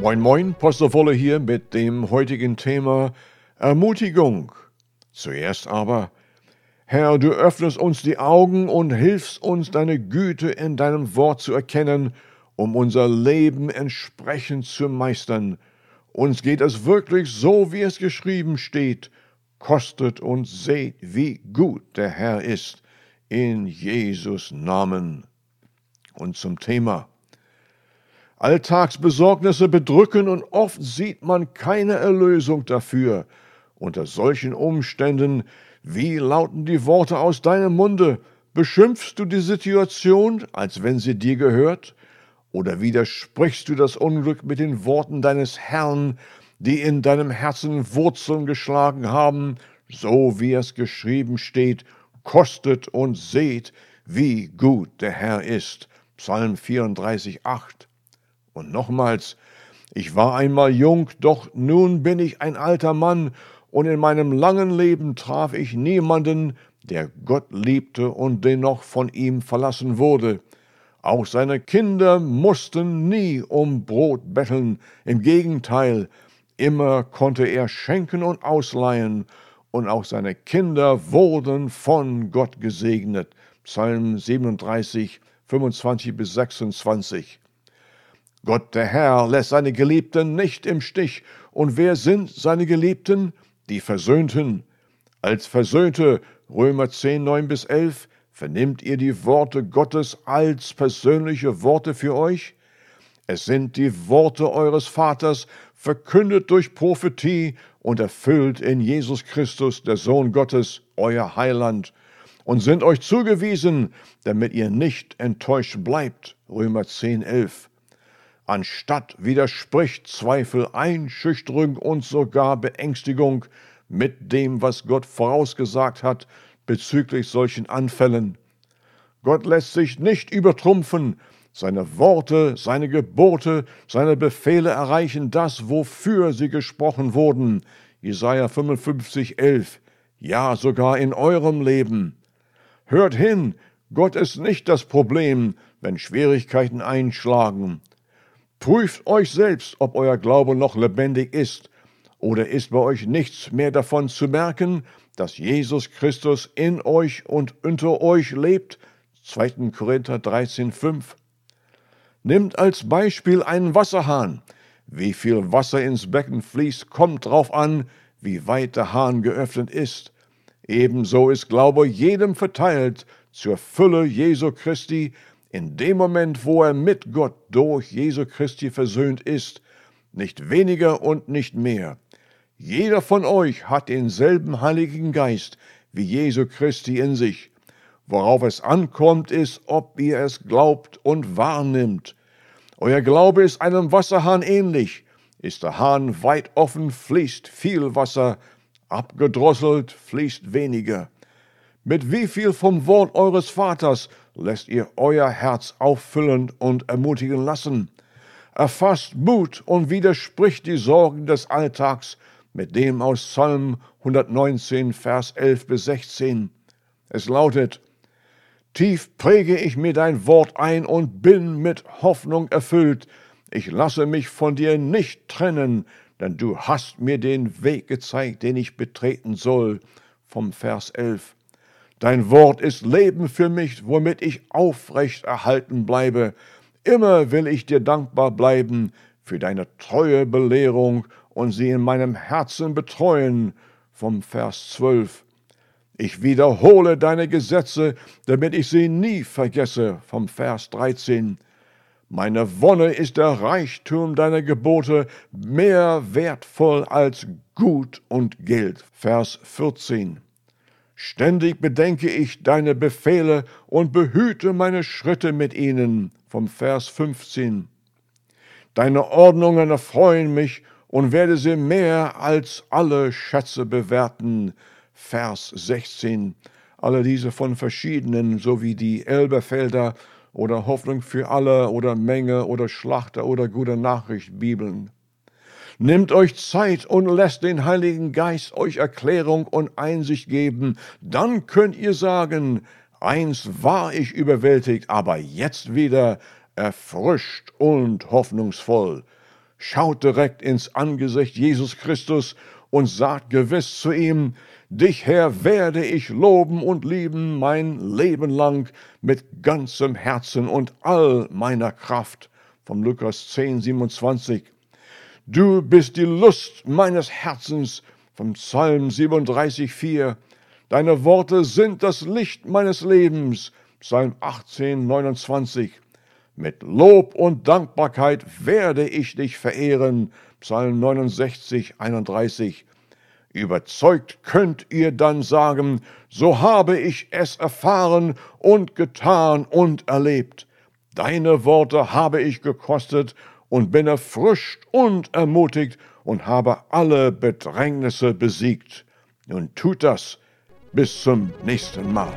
Moin Moin, Pastor Wolle hier mit dem heutigen Thema Ermutigung. Zuerst aber, Herr, du öffnest uns die Augen und hilfst uns deine Güte in deinem Wort zu erkennen, um unser Leben entsprechend zu meistern. Uns geht es wirklich so, wie es geschrieben steht. Kostet und seht, wie gut der Herr ist. In Jesus Namen. Und zum Thema. Alltagsbesorgnisse bedrücken und oft sieht man keine Erlösung dafür. Unter solchen Umständen, wie lauten die Worte aus deinem Munde? Beschimpfst du die Situation, als wenn sie dir gehört? Oder widersprichst du das Unglück mit den Worten deines Herrn, die in deinem Herzen Wurzeln geschlagen haben, so wie es geschrieben steht, kostet und seht, wie gut der Herr ist. Psalm 34, 8. Und nochmals, ich war einmal jung, doch nun bin ich ein alter Mann, und in meinem langen Leben traf ich niemanden, der Gott liebte und dennoch von ihm verlassen wurde. Auch seine Kinder mussten nie um Brot betteln, im Gegenteil, immer konnte er schenken und ausleihen, und auch seine Kinder wurden von Gott gesegnet. Psalm 37, 25 bis 26. Gott der Herr lässt seine Geliebten nicht im Stich. Und wer sind seine Geliebten? Die Versöhnten. Als Versöhnte, Römer 10, 9 bis 11, vernimmt ihr die Worte Gottes als persönliche Worte für euch? Es sind die Worte eures Vaters, verkündet durch Prophetie und erfüllt in Jesus Christus, der Sohn Gottes, euer Heiland, und sind euch zugewiesen, damit ihr nicht enttäuscht bleibt. Römer 10, 11 anstatt widerspricht Zweifel, Einschüchterung und sogar Beängstigung mit dem, was Gott vorausgesagt hat bezüglich solchen Anfällen. Gott lässt sich nicht übertrumpfen, seine Worte, seine Gebote, seine Befehle erreichen das, wofür sie gesprochen wurden. Jesaja 55, 11. Ja, sogar in eurem Leben. Hört hin, Gott ist nicht das Problem, wenn Schwierigkeiten einschlagen. Prüft euch selbst, ob euer Glaube noch lebendig ist, oder ist bei euch nichts mehr davon zu merken, dass Jesus Christus in euch und unter euch lebt? 2. Korinther 13, 5. Nimmt als Beispiel einen Wasserhahn. Wie viel Wasser ins Becken fließt, kommt drauf an, wie weit der Hahn geöffnet ist. Ebenso ist Glaube jedem verteilt zur Fülle Jesu Christi, in dem Moment, wo er mit Gott durch Jesu Christi versöhnt ist, nicht weniger und nicht mehr. Jeder von euch hat denselben Heiligen Geist wie Jesu Christi in sich. Worauf es ankommt, ist, ob ihr es glaubt und wahrnimmt. Euer Glaube ist einem Wasserhahn ähnlich. Ist der Hahn weit offen, fließt viel Wasser, abgedrosselt fließt weniger. Mit wie viel vom Wort eures Vaters lässt ihr euer Herz auffüllen und ermutigen lassen. Erfasst Mut und widerspricht die Sorgen des Alltags mit dem aus Psalm 119, Vers 11 bis 16. Es lautet, Tief präge ich mir dein Wort ein und bin mit Hoffnung erfüllt. Ich lasse mich von dir nicht trennen, denn du hast mir den Weg gezeigt, den ich betreten soll. Vom Vers 11. Dein Wort ist Leben für mich, womit ich aufrecht erhalten bleibe. Immer will ich dir dankbar bleiben für deine treue Belehrung und sie in meinem Herzen betreuen. Vom Vers 12. Ich wiederhole deine Gesetze, damit ich sie nie vergesse. Vom Vers 13. Meine Wonne ist der Reichtum deiner Gebote, mehr wertvoll als Gut und Geld. Vers 14. Ständig bedenke ich deine Befehle und behüte meine Schritte mit ihnen. Vom Vers 15. Deine Ordnungen erfreuen mich und werde sie mehr als alle Schätze bewerten. Vers 16. Alle diese von verschiedenen, sowie die Elberfelder oder Hoffnung für alle oder Menge oder Schlachter oder gute Nachricht Bibeln. Nimmt euch Zeit und lasst den Heiligen Geist euch Erklärung und Einsicht geben. Dann könnt ihr sagen, einst war ich überwältigt, aber jetzt wieder erfrischt und hoffnungsvoll. Schaut direkt ins Angesicht Jesus Christus und sagt gewiss zu ihm, Dich, Herr, werde ich loben und lieben mein Leben lang mit ganzem Herzen und all meiner Kraft. Vom Lukas 10, 27. Du bist die Lust meines Herzens. Vom Psalm 37, 4. Deine Worte sind das Licht meines Lebens. Psalm 18, 29. Mit Lob und Dankbarkeit werde ich dich verehren. Psalm 69, 31. Überzeugt könnt ihr dann sagen, so habe ich es erfahren und getan und erlebt. Deine Worte habe ich gekostet und bin erfrischt und ermutigt und habe alle Bedrängnisse besiegt. Nun tut das. Bis zum nächsten Mal.